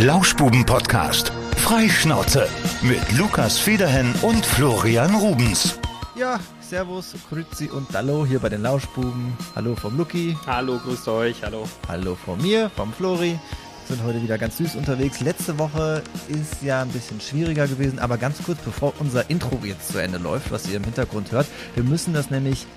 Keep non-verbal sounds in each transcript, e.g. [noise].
Lauschbuben-Podcast. Freischnauze mit Lukas Federhen und Florian Rubens. Ja, Servus, Grüezi und Hallo hier bei den Lauschbuben. Hallo vom Luki. Hallo, grüßt euch, hallo. Hallo von mir, vom Flori. Sind heute wieder ganz süß unterwegs. Letzte Woche ist ja ein bisschen schwieriger gewesen, aber ganz kurz bevor unser Intro jetzt zu Ende läuft, was ihr im Hintergrund hört, wir müssen das nämlich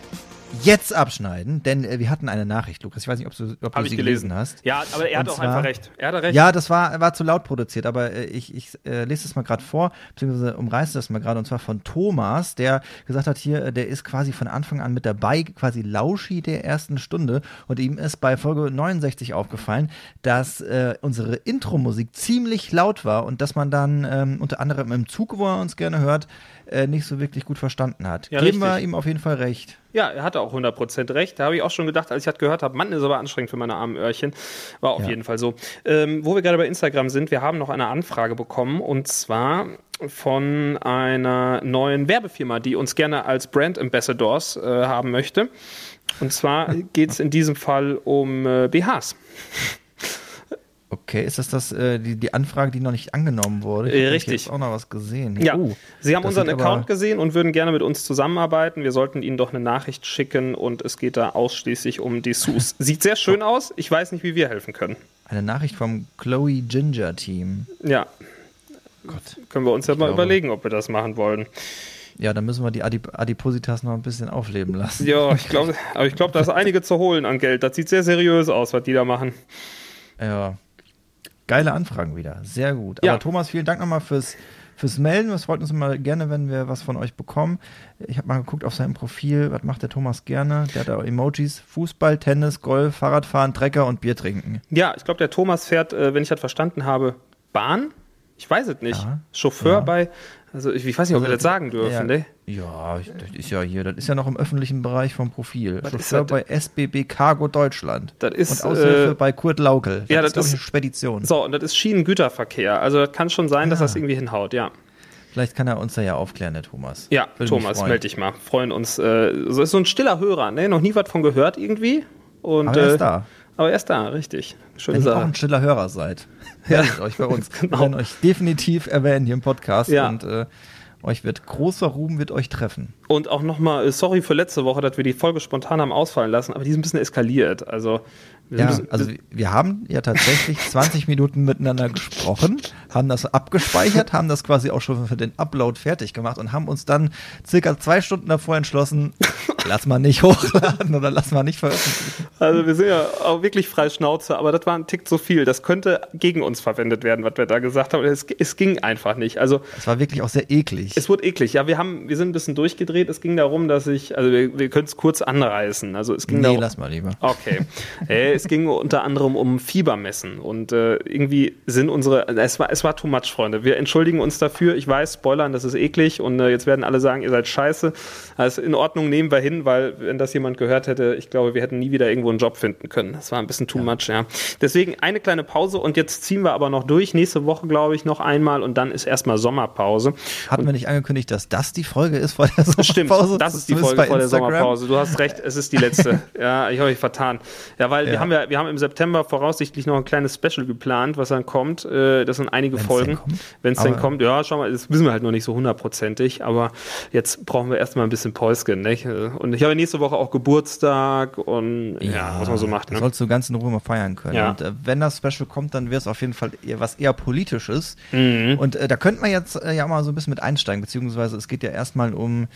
jetzt abschneiden, denn äh, wir hatten eine Nachricht, Lukas. Ich weiß nicht, ob du, ob du sie gelesen. gelesen. hast. Ja, aber er hat auch einfach recht. Er hatte recht. Ja, das war, war zu laut produziert, aber äh, ich, ich äh, lese es mal gerade vor, beziehungsweise umreiße das mal gerade, und zwar von Thomas, der gesagt hat, hier, äh, der ist quasi von Anfang an mit dabei, quasi Lauschi der ersten Stunde. Und ihm ist bei Folge 69 aufgefallen, dass äh, unsere Intro-Musik ziemlich laut war und dass man dann ähm, unter anderem im Zug, wo er uns gerne hört, äh, nicht so wirklich gut verstanden hat. Ja, Geben richtig. wir ihm auf jeden Fall recht. Ja, er hatte auch 100% recht. Da habe ich auch schon gedacht, als ich das gehört habe, Mann, ist aber anstrengend für meine armen Öhrchen. War auf ja. jeden Fall so. Ähm, wo wir gerade bei Instagram sind, wir haben noch eine Anfrage bekommen und zwar von einer neuen Werbefirma, die uns gerne als Brand Ambassadors äh, haben möchte. Und zwar [laughs] geht es in diesem Fall um äh, BHs. Okay, ist das das äh, die, die Anfrage, die noch nicht angenommen wurde? Ich äh, Richtig. Ich auch noch was gesehen. Ja, uh, Sie haben unseren Account gesehen und würden gerne mit uns zusammenarbeiten. Wir sollten Ihnen doch eine Nachricht schicken und es geht da ausschließlich um Dessous. [laughs] Sieht sehr schön aus. Ich weiß nicht, wie wir helfen können. Eine Nachricht vom Chloe Ginger Team. Ja. Gott. Können wir uns ja mal glaube. überlegen, ob wir das machen wollen. Ja, dann müssen wir die Adip Adipositas noch ein bisschen aufleben lassen. Ja, ich [laughs] glaube, aber ich glaube, da ist einige zu holen an Geld. Das sieht sehr seriös aus, was die da machen. Ja, Geile Anfragen wieder. Sehr gut. Aber ja. Thomas, vielen Dank nochmal fürs, fürs Melden. Wir wollten uns immer gerne, wenn wir was von euch bekommen. Ich habe mal geguckt auf seinem Profil, was macht der Thomas gerne? Der hat da Emojis, Fußball, Tennis, Golf, Fahrradfahren, Trecker und Bier trinken. Ja, ich glaube, der Thomas fährt, äh, wenn ich das verstanden habe, Bahn. Ich weiß es nicht. Ja. Chauffeur ja. bei also ich, ich weiß nicht, ob wir das sagen dürfen, ja, ne? Ja, das ist ja hier, das ist ja noch im öffentlichen Bereich vom Profil. Was Chauffeur bei SBB Cargo Deutschland. Das ist, und Aushilfe äh, bei Kurt Laukel. Das ja, das ist, ist eine Spedition. So, und das ist Schienengüterverkehr. Also das kann schon sein, dass das irgendwie hinhaut, ja. Vielleicht kann er uns da ja aufklären, der Thomas. Ja, Würde Thomas, melde dich mal. Freuen uns. Äh, so ist so ein stiller Hörer, ne? Noch nie was von gehört irgendwie. Und, Aber er ist äh, da. Aber er ist da, richtig. Schöne Wenn ihr auch ein stiller Hörer seid, [laughs] meldet euch bei uns. genau. Wir werden euch definitiv erwähnen hier im Podcast. Ja. Und äh, euch wird großer Ruhm wird euch treffen. Und auch nochmal, äh, sorry für letzte Woche, dass wir die Folge spontan haben ausfallen lassen, aber die ist ein bisschen eskaliert. Also ja, also wir haben ja tatsächlich [laughs] 20 Minuten miteinander gesprochen, haben das abgespeichert, haben das quasi auch schon für den Upload fertig gemacht und haben uns dann circa zwei Stunden davor entschlossen, [laughs] lass mal nicht hochladen oder lass mal nicht veröffentlichen. Also wir sind ja auch wirklich frei Schnauze, aber das war ein Tick zu viel. Das könnte gegen uns verwendet werden, was wir da gesagt haben. Es, es ging einfach nicht. Also es war wirklich auch sehr eklig. Es wurde eklig. Ja, wir haben, wir sind ein bisschen durchgedreht. Es ging darum, dass ich, also wir, wir können es kurz anreißen. Also es ging nee, darum, lass mal lieber. Okay. Hey, es ging unter anderem um Fiebermessen und äh, irgendwie sind unsere, es war, es war too much, Freunde. Wir entschuldigen uns dafür. Ich weiß, Spoilern, das ist eklig und äh, jetzt werden alle sagen, ihr seid scheiße. Also in Ordnung, nehmen wir hin, weil wenn das jemand gehört hätte, ich glaube, wir hätten nie wieder irgendwo einen Job finden können. Das war ein bisschen too ja. much, ja. Deswegen eine kleine Pause und jetzt ziehen wir aber noch durch. Nächste Woche, glaube ich, noch einmal und dann ist erstmal Sommerpause. Hatten und wir nicht angekündigt, dass das die Folge ist vor der Sommerpause? Stimmt, das ist die Folge vor der Sommerpause. Du hast recht, es ist die letzte. [laughs] ja, ich habe mich vertan. Ja, weil ja. wir haben ja, wir haben im September voraussichtlich noch ein kleines Special geplant, was dann kommt. Äh, das sind einige Wenn's Folgen. Wenn es denn kommt, ja, schau mal, das wissen wir halt noch nicht so hundertprozentig, aber jetzt brauchen wir erstmal ein bisschen Päuschen. Nicht? Und ich habe nächste Woche auch Geburtstag und ja, ja was man so macht. Ne? Sollst du ganz in Ruhe mal feiern können. Ja. Und äh, wenn das Special kommt, dann wäre es auf jeden Fall eher, was eher politisches. Mhm. Und äh, da könnte man jetzt äh, ja mal so ein bisschen mit einsteigen, beziehungsweise es geht ja erstmal um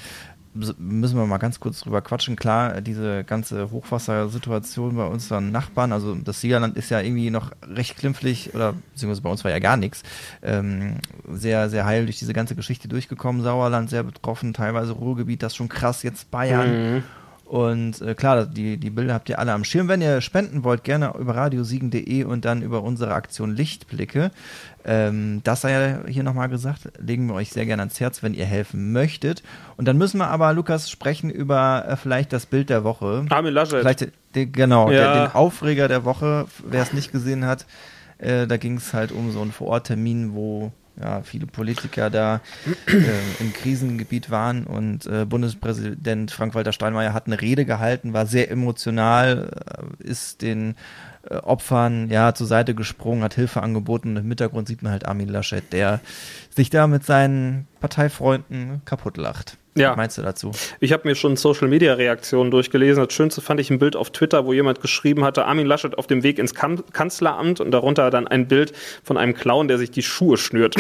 müssen wir mal ganz kurz drüber quatschen. Klar, diese ganze Hochwassersituation bei unseren Nachbarn, also das Siegerland ist ja irgendwie noch recht klimpflich, oder beziehungsweise bei uns war ja gar nichts, ähm, sehr, sehr heil durch diese ganze Geschichte durchgekommen. Sauerland sehr betroffen, teilweise Ruhrgebiet, das schon krass, jetzt Bayern. Mhm. Und äh, klar, die, die Bilder habt ihr alle am Schirm. Wenn ihr spenden wollt, gerne über radiosiegen.de und dann über unsere Aktion Lichtblicke. Ähm, das sei ja hier nochmal gesagt, legen wir euch sehr gerne ans Herz, wenn ihr helfen möchtet. Und dann müssen wir aber, Lukas, sprechen über äh, vielleicht das Bild der Woche. Armin Laschet. Vielleicht, den, genau, ja. der, den Aufreger der Woche, wer es nicht gesehen hat. Äh, da ging es halt um so einen Vororttermin, wo ja, viele Politiker da äh, im Krisengebiet waren und äh, Bundespräsident Frank-Walter Steinmeier hat eine Rede gehalten, war sehr emotional, äh, ist den äh, Opfern ja zur Seite gesprungen, hat Hilfe angeboten und im Hintergrund sieht man halt Armin Laschet, der sich da mit seinen Parteifreunden kaputt lacht. Ja. Was meinst du dazu? Ich habe mir schon Social Media Reaktionen durchgelesen. Das Schönste fand ich ein Bild auf Twitter, wo jemand geschrieben hatte, Armin Laschet auf dem Weg ins kan Kanzleramt und darunter dann ein Bild von einem Clown, der sich die Schuhe schnürt.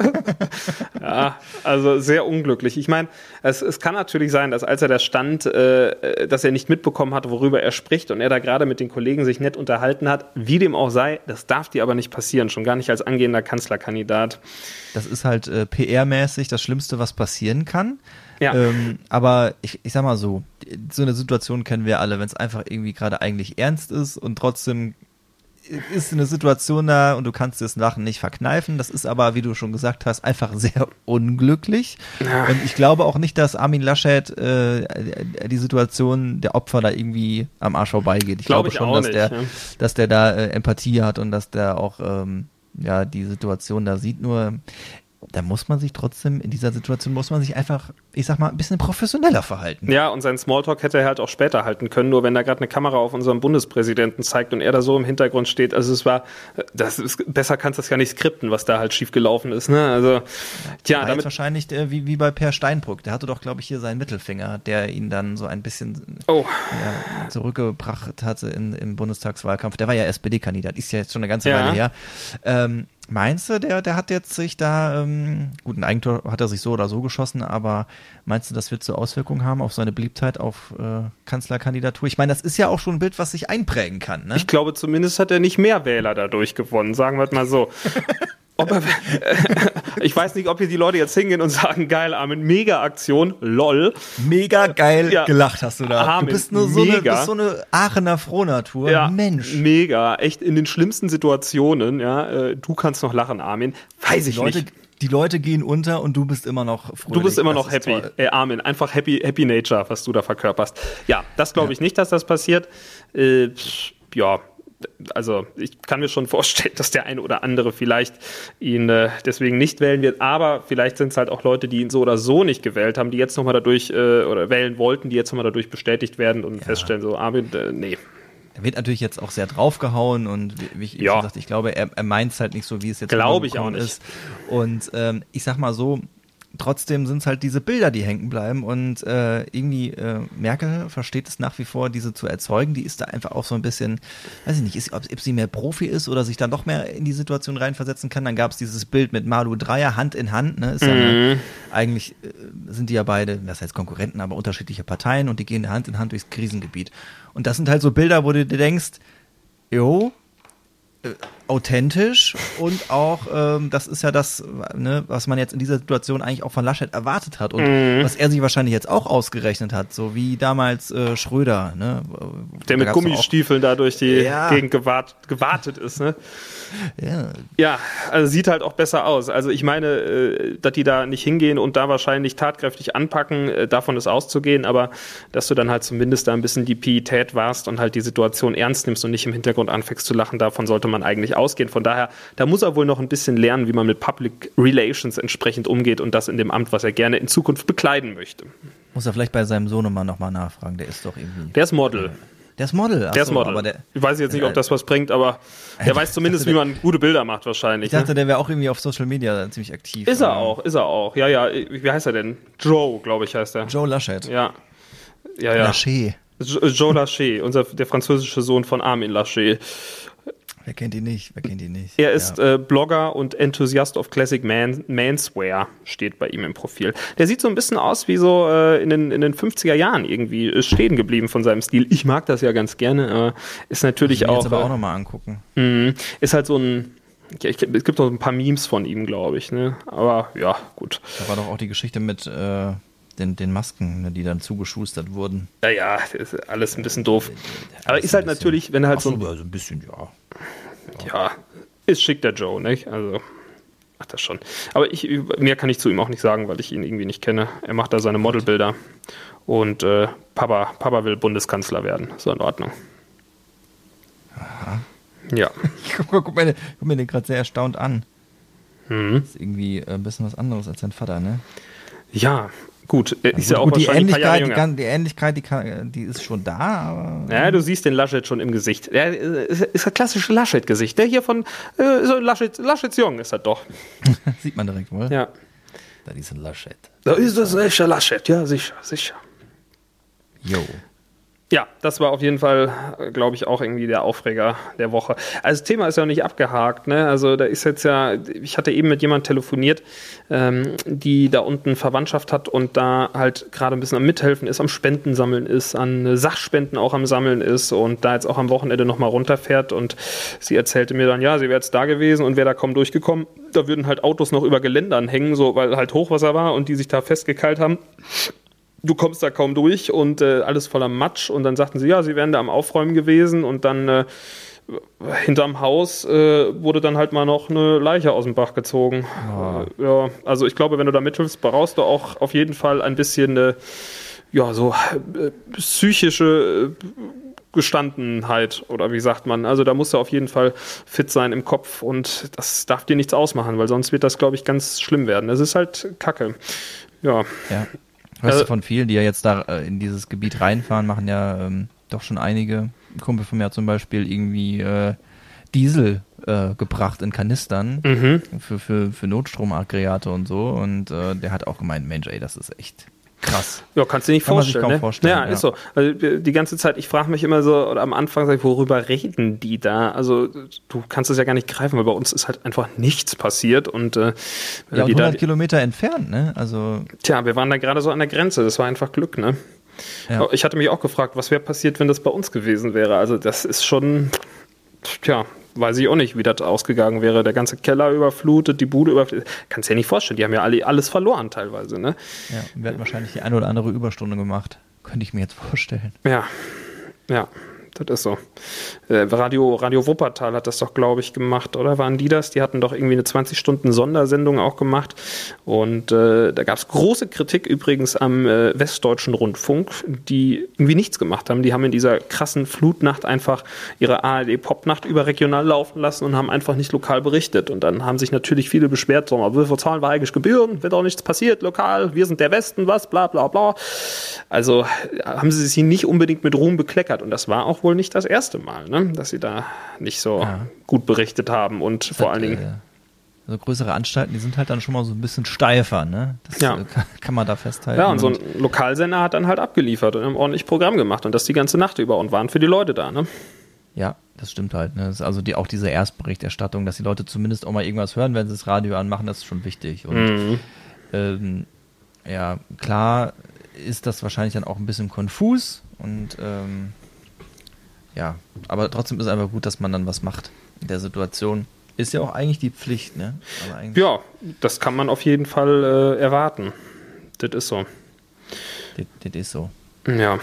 [laughs] ja, also sehr unglücklich. Ich meine, es, es kann natürlich sein, dass als er da stand, äh, dass er nicht mitbekommen hat, worüber er spricht und er da gerade mit den Kollegen sich nett unterhalten hat. Wie dem auch sei, das darf dir aber nicht passieren, schon gar nicht als angehender Kanzlerkandidat. Das ist halt äh, PR-mäßig das Schlimmste, was passieren kann. Ja. Ähm, aber ich, ich sag mal so, so eine Situation kennen wir alle, wenn es einfach irgendwie gerade eigentlich ernst ist und trotzdem ist eine Situation da und du kannst das Lachen nicht verkneifen. Das ist aber, wie du schon gesagt hast, einfach sehr unglücklich. Ja. Und ich glaube auch nicht, dass Armin Laschet äh, die Situation der Opfer da irgendwie am Arsch vorbeigeht. Ich Glaub glaube ich schon, dass nicht, der, ja. dass der da äh, Empathie hat und dass der auch ähm, ja die Situation da sieht. Nur da muss man sich trotzdem, in dieser Situation muss man sich einfach, ich sag mal, ein bisschen professioneller verhalten. Ja, und sein Smalltalk hätte er halt auch später halten können, nur wenn da gerade eine Kamera auf unserem Bundespräsidenten zeigt und er da so im Hintergrund steht. Also es war, das ist, besser kannst du das ja nicht skripten, was da halt schief gelaufen ist. Ne? Also, tja, damit. wahrscheinlich äh, wie, wie bei Per Steinbrück. Der hatte doch, glaube ich, hier seinen Mittelfinger, der ihn dann so ein bisschen Oh, ja, zurückgebracht hatte in, im Bundestagswahlkampf. Der war ja SPD-Kandidat, ist ja jetzt schon eine ganze Ja. Weile her. Ähm, meinst du, der, der hat jetzt sich da, ähm, gut, ein Eigentor hat er sich so oder so geschossen, aber meinst du, das wird so Auswirkungen haben auf seine Beliebtheit, auf äh, Kanzlerkandidatur? Ich meine, das ist ja auch schon ein Bild, was sich einprägen kann, ne? ich glaube, zumindest hat er nicht mehr Wähler dadurch gewonnen, sagen wir es mal so. [laughs] Er, [laughs] ich weiß nicht, ob hier die Leute jetzt hingehen und sagen, geil, Armin, Mega-Aktion, lol. Mega geil Ja. gelacht hast du da. Armin, du bist nur so eine, mega. bist so eine Aachener Frohnatur. Ja, Mensch. Mega, echt in den schlimmsten Situationen, ja. Äh, du kannst noch lachen, Armin. Weiß ich Leute, nicht. die Leute gehen unter und du bist immer noch fröhlich. Du bist immer Das noch happy. Ey, Armin, einfach happy, happy nature, was du da verkörperst. Ja, das glaube ich nicht, dass das passiert. Äh, ja, also ich kann mir schon vorstellen, [laughs] dass der eine oder andere vielleicht ihn äh, deswegen nicht wählen wird. Aber vielleicht sind es halt auch Leute, die ihn so oder so nicht gewählt haben, die jetzt nochmal dadurch äh, oder wählen wollten, die jetzt nochmal dadurch bestätigt werden und feststellen, so Armin, äh, nee. Er wird natürlich jetzt auch sehr draufgehauen und wie ich Ja. ja. gesagt, ich glaube, er, er meint es halt nicht so, wie es jetzt Glaube ich auch nicht. ist. Und ähm, ich sag mal so, trotzdem sind es halt diese Bilder, die hängen bleiben und äh, irgendwie äh, Merkel versteht es nach wie vor, diese zu erzeugen. Die ist da einfach auch so ein bisschen, weiß ich nicht, ist, ob, ob sie mehr Profi ist oder sich dann doch mehr in die Situation reinversetzen kann. Dann gab es dieses Bild mit Malu Dreier Hand in Hand. Ne? Ist ja eine, eigentlich äh, sind die ja beide, das heißt Konkurrenten, aber unterschiedliche Parteien und die gehen Hand in Hand durchs Krisengebiet. Und das sind halt so Bilder, wo du dir denkst, jo, äh, authentisch und auch, ähm, das ist ja das, ne, was man jetzt in dieser Situation eigentlich auch von Laschet erwartet hat und Mhm. was er sich wahrscheinlich jetzt auch ausgerechnet hat, so wie damals äh, Schröder, ne? Der Da mit Gummistiefeln da durch die Ja. Gegend gewart, gewartet ist, ne? Auch, ja, Ja, also sieht halt auch besser aus. Also ich meine, äh, dass die da nicht hingehen und da wahrscheinlich tatkräftig anpacken, äh, davon ist auszugehen, aber dass du dann halt zumindest da ein bisschen die Pietät warst und halt die Situation ernst nimmst und nicht im Hintergrund anfängst zu lachen, davon sollte man eigentlich ausgehen. Von daher, da muss er wohl noch ein bisschen lernen, wie man mit Public Relations entsprechend umgeht und das in dem Amt, was er gerne in Zukunft bekleiden möchte. muss er vielleicht bei seinem Sohnemann nochmal nachfragen, der ist doch irgendwie. Der ist Model. Der ist Model, ach Der ist Model. aber der, ich weiß jetzt nicht, ob das was bringt, aber der weiß zumindest, [laughs] wie man gute Bilder macht wahrscheinlich. ich dachte, ne? der wäre auch irgendwie auf Social Media ziemlich aktiv. Ist er auch, ist er auch. Ja, ja, wie heißt er denn? Joe, glaube ich, heißt er. Joe Laschet. Ja. Ja, ja. Laschet. Jo- Joe Lachey, unser, der französische Sohn von Armin Lachey. Wer kennt ihn nicht? Wer kennt ihn nicht? Er ist Ja. äh, Blogger und Enthusiast of Classic Man Manswear, steht bei ihm im Profil. Der sieht so ein bisschen aus wie so äh, in, den, in den 50er Jahren irgendwie ist stehen geblieben von seinem Stil. Ich mag das ja ganz gerne, aber ist natürlich Ich auch. jetzt aber auch äh, nochmal angucken. mh, ist halt so ein. Ja, ich, es gibt noch ein paar Memes von ihm, glaube ich. Ne? Aber ja, gut. Da war doch auch die Geschichte mit äh, den, den Masken, ne, die dann zugeschustert wurden. Naja, ist alles ein bisschen doof. Aber Alles ist halt bisschen- natürlich, wenn er halt Ach so so, ein also ein bisschen, ja. Ja, ist schick der Joe, nicht? Also, macht das schon. Aber ich, mehr kann ich zu ihm auch nicht sagen, weil ich ihn irgendwie nicht kenne. Er macht da seine Modelbilder und äh, Papa, Papa will Bundeskanzler werden. So in Ordnung. Ja. [laughs] Guck, guck, mir, guck mir den gerade sehr erstaunt an. Mhm. Ist irgendwie ein bisschen was anderes als sein Vater, ne? Ja, Gut, ist also, ja auch gut, die Ähnlichkeit, die, kann, die, Ähnlichkeit, die, kann, die, ist schon da. Aber ja, du siehst den Laschet schon im Gesicht. Der ist, ist ein klassisches Laschet-Gesicht. Der hier von äh, so Laschet, Laschets Jung ist das doch. [laughs] Sieht man direkt wohl. Ja. Da ist ein Laschet. Da ist das sicher Laschet, ja, sicher, sicher. Jo. Ja, das war auf jeden Fall, glaube ich, auch irgendwie der Aufreger der Woche. Also das Thema ist ja noch nicht abgehakt, ne? Also da ist jetzt ja, ich hatte eben mit jemand telefoniert, ähm, die da unten Verwandtschaft hat und da halt gerade ein bisschen am Mithelfen ist, am Spendensammeln ist, an Sachspenden auch am Sammeln ist und da jetzt auch am Wochenende nochmal runterfährt und sie erzählte mir dann, ja, sie wäre jetzt da gewesen und wäre da kaum durchgekommen. Da würden halt Autos noch über Geländern hängen, so weil halt Hochwasser war und die sich da festgekeilt haben du kommst da kaum durch und äh, alles voller Matsch. Und dann sagten sie, ja, sie wären da am Aufräumen gewesen und dann äh, hinterm Haus äh, wurde dann halt mal noch eine Leiche aus dem Bach gezogen. Oh. ja, also ich glaube, wenn du da mithilfst, brauchst du auch auf jeden Fall ein bisschen äh, ja, so äh, psychische äh, Gestandenheit oder wie sagt man. Also da musst du auf jeden Fall fit sein im Kopf und das darf dir nichts ausmachen, weil sonst wird das, glaube ich, ganz schlimm werden. Das ist halt Kacke. Ja. ja. Hörst also, du von vielen, die ja jetzt da äh, in dieses Gebiet reinfahren, machen ja ähm, doch schon einige. Ein Kumpel von mir hat zum Beispiel irgendwie äh, Diesel äh, gebracht in Kanistern mhm. für, für, für Notstromaggregate und so. Und äh, der hat auch gemeint, Mensch, ey, das ist echt Krass. Ja, kannst du dir nicht Kann vorstellen. Man sich ne? vorstellen ja, ja, ist so. Also die ganze Zeit, ich frage mich immer so, oder am Anfang sage ich, worüber reden die da? Also du kannst es ja gar nicht greifen, weil bei uns ist halt einfach nichts passiert und äh, ja, und 100 da, Kilometer entfernt, ne? Also tja, wir waren da gerade so an der Grenze. Das war einfach Glück, ne? Ja. Ich hatte mich auch gefragt, was wäre passiert, wenn das bei uns gewesen wäre. Also das ist schon, tja, weiß ich auch nicht, wie das ausgegangen wäre. Der ganze Keller überflutet, die Bude überflutet. Kannst du dir nicht vorstellen, die haben ja alle alles verloren teilweise, ne? Ja, wir hatten wahrscheinlich die eine oder andere Überstunde gemacht. Könnte ich mir jetzt vorstellen. Ja, ja das ist so. Äh, Radio, Radio Wuppertal hat das doch, glaube ich, gemacht, oder waren die das? Die hatten doch irgendwie eine 20-Stunden-Sondersendung auch gemacht. Und äh, da gab es große Kritik übrigens am äh, Westdeutschen Rundfunk, die irgendwie nichts gemacht haben. Die haben in dieser krassen Flutnacht einfach ihre ARD-Popnacht überregional laufen lassen und haben einfach nicht lokal berichtet. Und dann haben sich natürlich viele beschwert, so, aber wir zahlen wir eigentlich Gebühren, wird auch nichts passiert lokal, wir sind der Westen, was, bla bla bla. Also haben sie sich nicht unbedingt mit Ruhm bekleckert. Und das war auch wohl nicht das erste Mal, ne? dass sie da nicht so ja. gut berichtet haben und das vor hat, allen Dingen. Äh, also größere Anstalten, die sind halt dann schon mal so ein bisschen steifer, ne? Das ja. Äh, kann, kann, man da festhalten. Ja, und so ein Lokalsender hat dann halt abgeliefert und ordentlich Programm gemacht und das die ganze Nacht über und waren für die Leute da, ne? Ja, das stimmt halt. Ne? Das also die, auch diese Erstberichterstattung, dass die Leute zumindest auch mal irgendwas hören, wenn sie das Radio anmachen, das ist schon wichtig. Und mhm. ähm, ja, klar ist das wahrscheinlich dann auch ein bisschen konfus und ähm, ja, aber trotzdem ist es einfach gut, dass man dann was macht in der Situation. Ist ja auch eigentlich die Pflicht, ne? ja, das kann man auf jeden Fall äh, erwarten. Das ist so. Das, das ist so. Ja.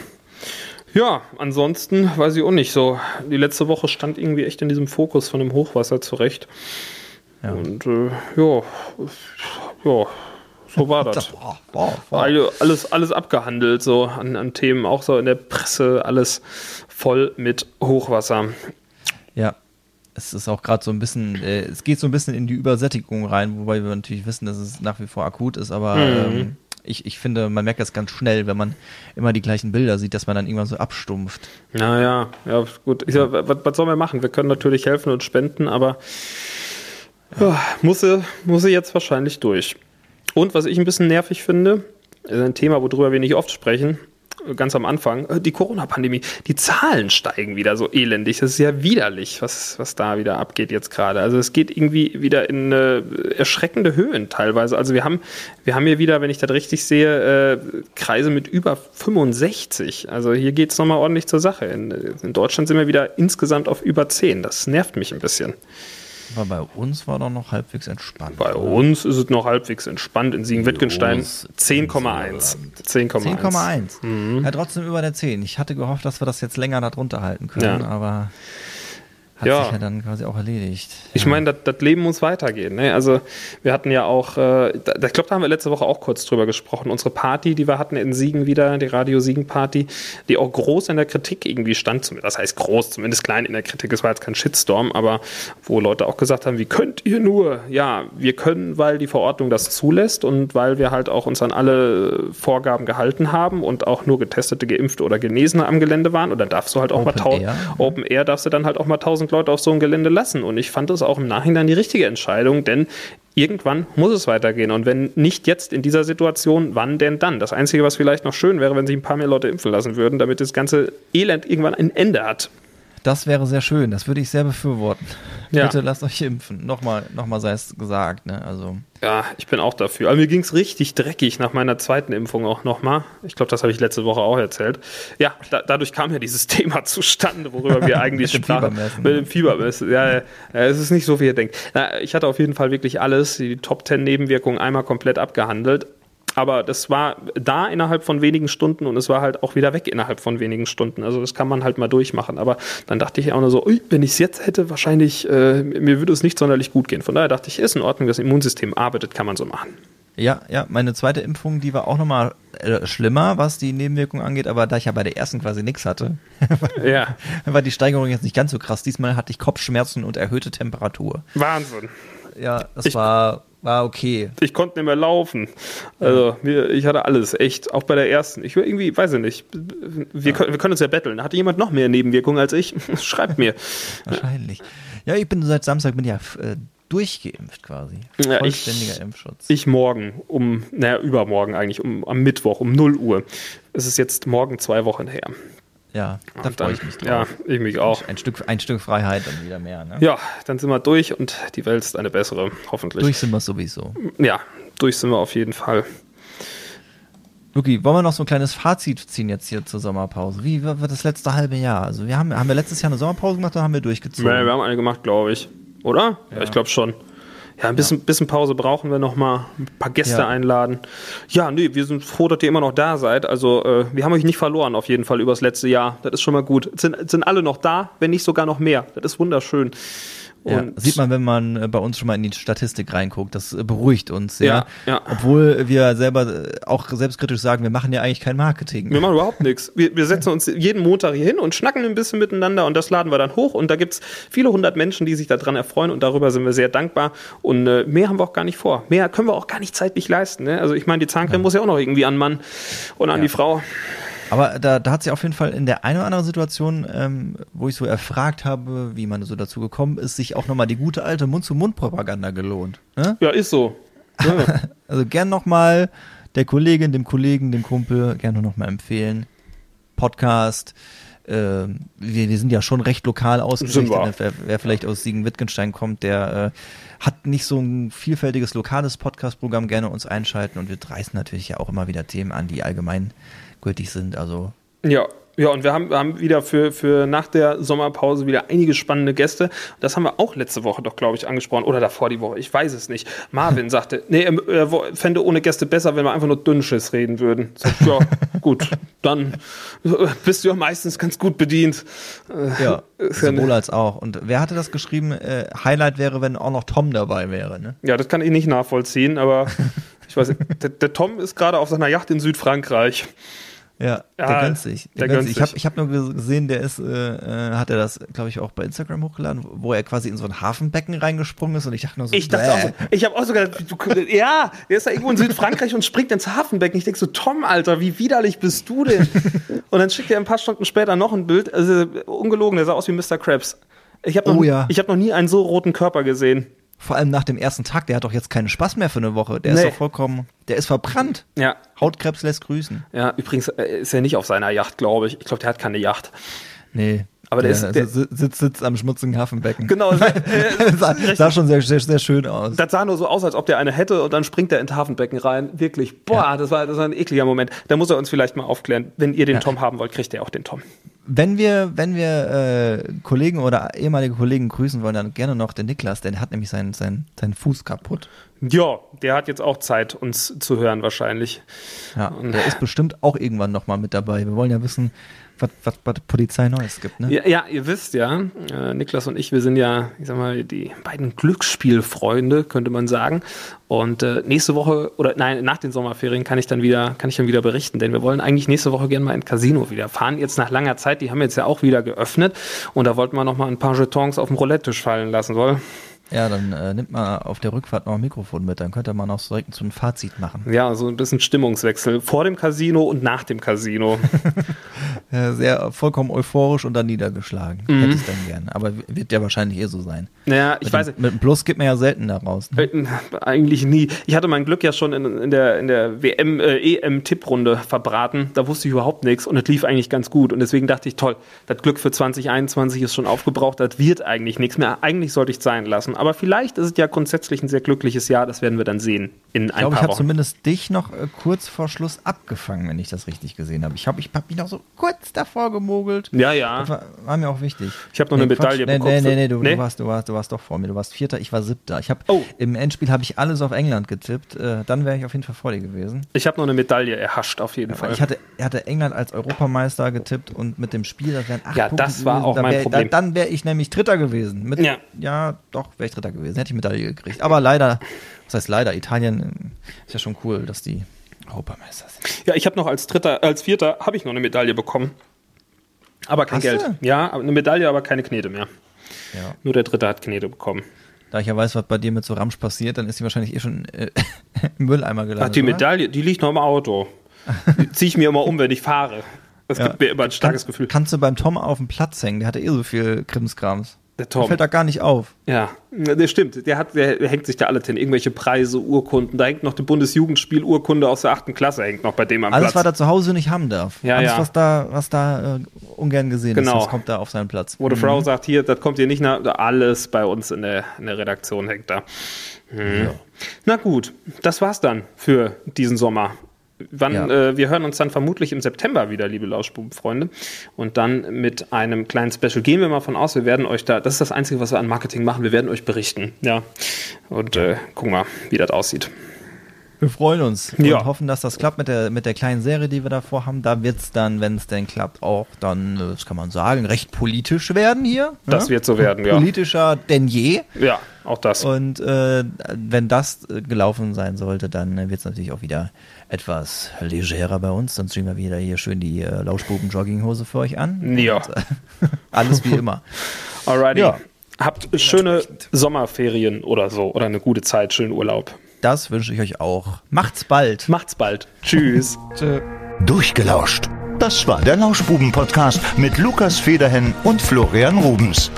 Ja, ansonsten weiß ich auch nicht so. Die letzte Woche stand irgendwie echt in diesem Fokus von dem Hochwasser zurecht. Ja. Und äh, ja, ja, so war das. Boah, boah, boah. Alles, alles abgehandelt, so an, an Themen, auch so in der Presse, alles voll mit Hochwasser. Ja, es ist auch gerade so ein bisschen, äh, es geht so ein bisschen in die Übersättigung rein, wobei wir natürlich wissen, dass es nach wie vor akut ist, aber mhm. ähm, ich, ich finde, man merkt das ganz schnell, wenn man immer die gleichen Bilder sieht, dass man dann irgendwann so abstumpft. Naja, ja, gut. Ich sag, was, was sollen wir machen? Wir können natürlich helfen und spenden, aber ja. oh, muss, muss sie jetzt wahrscheinlich durch. Und was ich ein bisschen nervig finde, ist ein Thema, worüber wir nicht oft sprechen, ganz am Anfang, äh, die Corona-Pandemie, die Zahlen steigen wieder so elendig. Das ist ja widerlich, was, was da wieder abgeht jetzt gerade. Also es geht irgendwie wieder in äh, erschreckende Höhen teilweise. Also wir haben, wir haben hier wieder, wenn ich das richtig sehe, äh, Kreise mit über 65. Also hier geht es nochmal ordentlich zur Sache. In, in Deutschland sind wir wieder insgesamt auf über 10. Das nervt mich ein bisschen. Aber bei uns war doch noch halbwegs entspannt. Bei oder? uns ist es noch halbwegs entspannt. In Siegen-Wittgenstein 10,1. 10,1. Mhm. Ja, trotzdem über der 10. Ich hatte gehofft, dass wir das jetzt länger darunter halten können, ja. aber. Hat ja. sich ja dann quasi auch erledigt. Ich ja. meine, das Leben muss weitergehen. Ne? Also wir hatten ja auch, äh, ich glaube, da haben wir letzte Woche auch kurz drüber gesprochen. Unsere Party, die wir hatten in Siegen wieder, die Radio Siegen Party, die auch groß in der Kritik irgendwie stand. Das heißt groß, zumindest klein in der Kritik. Es war jetzt kein Shitstorm, aber wo Leute auch gesagt haben, wie könnt ihr nur? Ja, wir können, weil die Verordnung das zulässt und weil wir halt auch uns an alle Vorgaben gehalten haben und auch nur getestete, geimpfte oder Genesene am Gelände waren. Und dann darfst du halt auch Open mal tausend, Open Air darfst du dann halt auch mal tausend Leute auf so ein Gelände lassen. Und ich fand das auch im Nachhinein die richtige Entscheidung, denn irgendwann muss es weitergehen. Und wenn nicht jetzt in dieser Situation, wann denn dann? Das Einzige, was vielleicht noch schön wäre, wenn sich ein paar mehr Leute impfen lassen würden, damit das ganze Elend irgendwann ein Ende hat. Das wäre sehr schön. Das würde ich sehr befürworten. [laughs] Ja. Bitte lasst euch impfen. Nochmal, nochmal sei es gesagt. Ne? Also. Ja, ich bin auch dafür. Aber mir ging es richtig dreckig nach meiner zweiten Impfung auch nochmal. Ich glaube, das habe ich letzte Woche auch erzählt. Ja, da, dadurch kam ja dieses [laughs] Thema zustande, worüber wir eigentlich [laughs] mit sprachen. Fiebermessen. Mit dem Fiebermessen. Ja, ja, es ist nicht so, wie ihr denkt. Na, ich hatte auf jeden Fall wirklich alles, die Top 10 Nebenwirkungen einmal komplett abgehandelt. Aber das war da innerhalb von wenigen Stunden und es war halt auch wieder weg innerhalb von wenigen Stunden. Also das kann man halt mal durchmachen. Aber dann dachte ich auch nur so, ui, wenn ich es jetzt hätte, wahrscheinlich, äh, mir würde es nicht sonderlich gut gehen. Von daher dachte ich, ist in Ordnung, das Immunsystem arbeitet, kann man so machen. Ja, ja, meine zweite Impfung, die war auch nochmal äh, schlimmer, was die Nebenwirkungen angeht, aber da ich ja bei der ersten quasi nichts hatte, [laughs] ja. war die Steigerung jetzt nicht ganz so krass. Diesmal hatte ich Kopfschmerzen und erhöhte Temperatur. Wahnsinn. Ja, das ich, war war okay. Ich konnte nicht mehr laufen. Also mir, ich hatte alles, echt. Auch bei der ersten. Ich irgendwie, weiß ich nicht. Wir, ja. können, wir können uns ja betteln. Hatte jemand noch mehr Nebenwirkungen als ich? [laughs] Schreibt mir. Wahrscheinlich. Ja, ich bin seit Samstag bin ja äh, durchgeimpft quasi. Ja, Vollständiger ich, Impfschutz. Ich morgen um, naja, übermorgen eigentlich, um, am Mittwoch um 0 Uhr. Es ist jetzt morgen zwei Wochen her. Ja, da freue ich mich drauf. Ja, ich mich auch. Ein Stück, ein Stück Freiheit dann wieder mehr. Ne? Ja, dann sind wir durch und die Welt ist eine bessere, hoffentlich. Durch sind wir sowieso. Ja, durch sind wir auf jeden Fall. Luki, wollen wir noch so ein kleines Fazit ziehen jetzt hier zur Sommerpause? Wie wird das letzte halbe Jahr? Also wir haben, haben wir letztes Jahr eine Sommerpause gemacht oder haben wir durchgezogen? Nee, wir haben eine gemacht, glaube ich. Oder? Ja, ja ich glaube schon. Ja, ein bisschen, ja. bisschen Pause brauchen wir noch mal. Ein paar Gäste ja. einladen. Ja, nee, wir sind froh, dass ihr immer noch da seid. Also, äh, wir haben euch nicht verloren auf jeden Fall übers letzte Jahr. Das ist schon mal gut. Sind, sind alle noch da, wenn nicht sogar noch mehr. Das ist wunderschön. Ja, sieht man, wenn man äh, bei uns schon mal in die Statistik reinguckt. Das äh, beruhigt uns sehr. Ja, ja. Obwohl wir selber äh, auch selbstkritisch sagen, wir machen ja eigentlich kein Marketing. Wir machen überhaupt nichts. Wir, wir setzen uns jeden Montag hier hin und schnacken ein bisschen miteinander und das laden wir dann hoch. Und da gibt's viele hundert Menschen, die sich daran erfreuen und darüber sind wir sehr dankbar. Und mehr haben wir auch gar nicht vor. Mehr können wir auch gar nicht zeitlich leisten. Ne? Also ich meine, die Zahncreme muss ja auch noch irgendwie an Mann und an die Frau. Aber da, da hat sich auf jeden Fall in der einen oder anderen Situation, ähm, wo ich so erfragt habe, wie man so dazu gekommen ist, sich auch nochmal die gute alte Mund-zu-Mund-Propaganda gelohnt. Ne? Ja, ist so. Ja. [laughs] also gern nochmal der Kollegin, dem Kollegen, dem Kumpel, gerne nochmal empfehlen. Podcast. Äh, wir, wir sind ja schon recht lokal ausgerichtet. Wer, wer vielleicht aus Siegen-Wittgenstein kommt, der äh, hat nicht so ein vielfältiges lokales Podcast-Programm, gerne uns einschalten und wir reißen natürlich ja auch immer wieder Themen an, die allgemein gültig sind. Also ja, ja, und wir haben, wir haben wieder für, für nach der Sommerpause wieder einige spannende Gäste. Das haben wir auch letzte Woche doch, glaube ich, angesprochen. Oder davor die Woche. Ich weiß es nicht. Marvin [laughs] sagte, nee, er fände ohne Gäste besser, wenn wir einfach nur Dünnschiss reden würden. Sag, ja, [laughs] gut. Dann bist du ja meistens ganz gut bedient. Ja, sowohl als auch. Und wer hatte das geschrieben? Äh, Highlight wäre, wenn auch noch Tom dabei wäre, ne? Ja, das kann ich nicht nachvollziehen, aber [laughs] weiß. Der, der Tom ist gerade auf seiner Yacht in Südfrankreich. Ja, der gönnt sich. Der, der gönnt sich. Ich habe ich hab nur gesehen, der ist, äh, äh, hat er das, glaube ich, auch bei Instagram hochgeladen, wo er quasi in so ein Hafenbecken reingesprungen ist und ich dachte nur so, Ich dachte auch so, ich habe auch sogar, du, ja, der ist da irgendwo in Südfrankreich und springt ins Hafenbecken. Ich denke so, Tom, Alter, wie widerlich bist du denn? und dann schickt er ein paar Stunden später noch ein Bild, also ungelogen, der sah aus wie Mr. Krabs. Ich habe noch, oh, ja. Ich hab noch nie einen so roten Körper gesehen. Vor allem nach dem ersten Tag, der hat doch jetzt keinen Spaß mehr für eine Woche. Der nee. ist doch vollkommen, der ist verbrannt. Ja. Hautkrebs lässt grüßen. Ja, übrigens äh, ist er nicht auf seiner Yacht, glaube ich. Ich glaube, der hat keine Yacht. Nee. Aber der, der, ist, der sitzt, sitzt am schmutzigen Hafenbecken. Genau. [laughs] Äh, [laughs] sah, sah, schon sehr, sehr, sehr schön aus. Das sah nur so aus, als ob der eine hätte und dann springt er ins Hafenbecken rein. Wirklich, boah, ja. das, war, das war ein ekliger Moment. Da muss er uns vielleicht mal aufklären. Wenn ihr den ja. Tom haben wollt, kriegt ihr auch den Tom wenn wir, wenn wir äh, Kollegen oder ehemalige Kollegen grüßen wollen, dann gerne noch den Niklas, denn der hat nämlich seinen, seinen, seinen Fuß kaputt. Ja, der hat jetzt auch Zeit, uns zu hören wahrscheinlich. Ja, und der ist bestimmt auch irgendwann nochmal mit dabei. Wir wollen ja wissen, was, was bei Polizei Neues gibt, ne? Ja, ja ihr wisst ja, äh, Niklas und ich, wir sind ja, ich sag mal, die beiden Glücksspielfreunde, könnte man sagen. Und äh, nächste Woche, oder nein, nach den Sommerferien kann ich dann wieder, kann ich dann wieder berichten, denn wir wollen eigentlich nächste Woche gerne mal in Casino wieder fahren. Jetzt nach langer Zeit, die haben jetzt ja auch wieder geöffnet und da wollten wir noch mal ein paar Jetons auf dem Roulette-Tisch fallen lassen, soll. Ja, dann äh, nimmt man auf der Rückfahrt noch ein Mikrofon mit, dann könnte man auch so direkt so ein Fazit machen. Ja, so ein bisschen Stimmungswechsel vor dem Casino und nach dem Casino. [laughs] ja, sehr vollkommen euphorisch und dann niedergeschlagen. Mhm. Hätte ich dann gern. Aber wird ja wahrscheinlich eh so sein. Naja, ich mit weiß nicht. Mit dem Plus geht man ja selten da raus. Ne? Äh, eigentlich nie. Ich hatte mein Glück ja schon in, in der, in der WM, äh, EM-Tipprunde verbraten. Da wusste ich überhaupt nichts und es lief eigentlich ganz gut. Und deswegen dachte ich, toll, das Glück für 2021 ist schon aufgebraucht, das wird eigentlich nichts mehr. Eigentlich sollte ich es sein lassen aber vielleicht ist es ja grundsätzlich ein sehr glückliches Jahr. Das werden wir dann sehen in ich ein glaube, paar ich habe Wochen. zumindest dich noch äh, kurz vor Schluss abgefangen, wenn ich das richtig gesehen habe. Ich habe ich hab mich noch so kurz davor gemogelt. Ja, ja. Das war, war mir auch wichtig. Ich habe noch eine Medaille nee, bekommen. Nee, nee, nee, du, nee? Du, warst, du, warst, du warst doch vor mir. Du warst Vierter, ich war Siebter. Ich hab, Oh. Im Endspiel habe ich alles auf England getippt. Äh, dann wäre ich auf jeden Fall vor dir gewesen. Ich habe noch eine Medaille erhascht, auf jeden Weil Fall. ich hatte, hatte England als Europameister getippt und mit dem Spiel, das wären acht Ja, Punkte das war gewesen. auch mein wär, Problem. Da, dann wäre ich nämlich Dritter gewesen. Mit, Ja. ja, doch, wäre ich Dritter gewesen. Hätte ich Medaille gekriegt. Aber leider, was heißt leider, Italien äh, ist ja schon cool, dass die Europameister sind. ja, ich habe noch als Dritter, als Vierter habe ich noch eine Medaille bekommen. Aber kein Hast Geld. du? Ja, eine Medaille, aber keine Knete mehr. Ja. Nur der Dritte hat Knete bekommen. Da ich ja weiß, was bei dir mit so Ramsch passiert, dann ist die wahrscheinlich eh schon äh, [laughs] im Mülleimer Ach, gelandet. die oder? Medaille, die liegt noch im Auto. [laughs] Die ziehe ich mir immer um, wenn ich fahre. Das Ja. gibt mir immer ein starkes Kann- Gefühl. Kannst du beim Tom auf dem Platz hängen? Der hatte eh so viel Krimskrams. Der Der Tom. fällt da gar nicht auf. Ja, das stimmt. Der, hat, der hängt sich da alles hin. Irgendwelche Preise, Urkunden. Da hängt noch die Bundesjugendspiel-Urkunde aus der achten Klasse, hängt noch bei dem am Alles, Platz. was er zu Hause nicht haben darf. Ja, Alles, ja. was da, was da äh, ungern gesehen Genau. ist, das kommt da auf seinen Platz. Wo die Frau sagt, hier, das kommt hier nicht nach. Alles bei uns in der, in der Redaktion hängt da. Hm. Na gut, das war's dann für diesen Sommer. Wann, Ja. äh, wir hören uns dann vermutlich im September wieder, liebe Lauschbubenfreunde. Und dann mit einem kleinen Special. Gehen wir mal von aus, wir werden euch da, das ist das Einzige, was wir an Marketing machen, wir werden euch berichten. Ja. Und äh, gucken mal, wie das aussieht. Wir freuen uns Ja. und hoffen, dass das klappt mit der, mit der kleinen Serie, die wir davor haben. Da wird es dann, wenn es denn klappt, auch dann, äh, das kann man sagen, recht politisch werden hier. Das ne? wird so werden, ja. Politischer denn je. Ja, auch das. Und äh, wenn das äh, gelaufen sein sollte, dann wird es natürlich auch wieder etwas legerer bei uns. Dann ziehen wir wieder hier schön die äh, Lauschbuben-Jogginghose für euch an. Ja. Und, äh, [laughs] alles wie immer. Alrighty. Ja. Habt schöne Sommerferien oder so oder eine gute Zeit, schönen Urlaub. Das wünsche ich euch auch. Macht's bald. Macht's bald. Tschüss. Tschö. Durchgelauscht. Das war der Lauschbuben-Podcast mit Lukas Federhen und Florian Rubens.